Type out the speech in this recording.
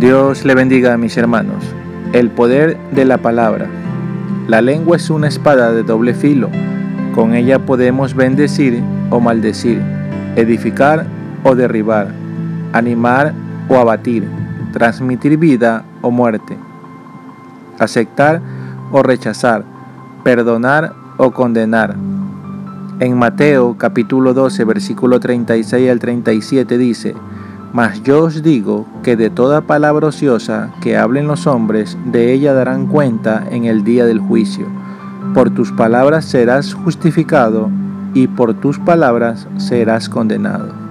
Dios le bendiga a mis hermanos. El poder de la palabra. La lengua es una espada de doble filo. Con ella podemos bendecir o maldecir, edificar o derribar, animar o abatir, transmitir vida o muerte, aceptar o rechazar, perdonar o condenar. En Mateo capítulo 12 versículo 36 al 37 dice, mas yo os digo que de toda palabra ociosa que hablen los hombres, de ella darán cuenta en el día del juicio. Por tus palabras serás justificado y por tus palabras serás condenado.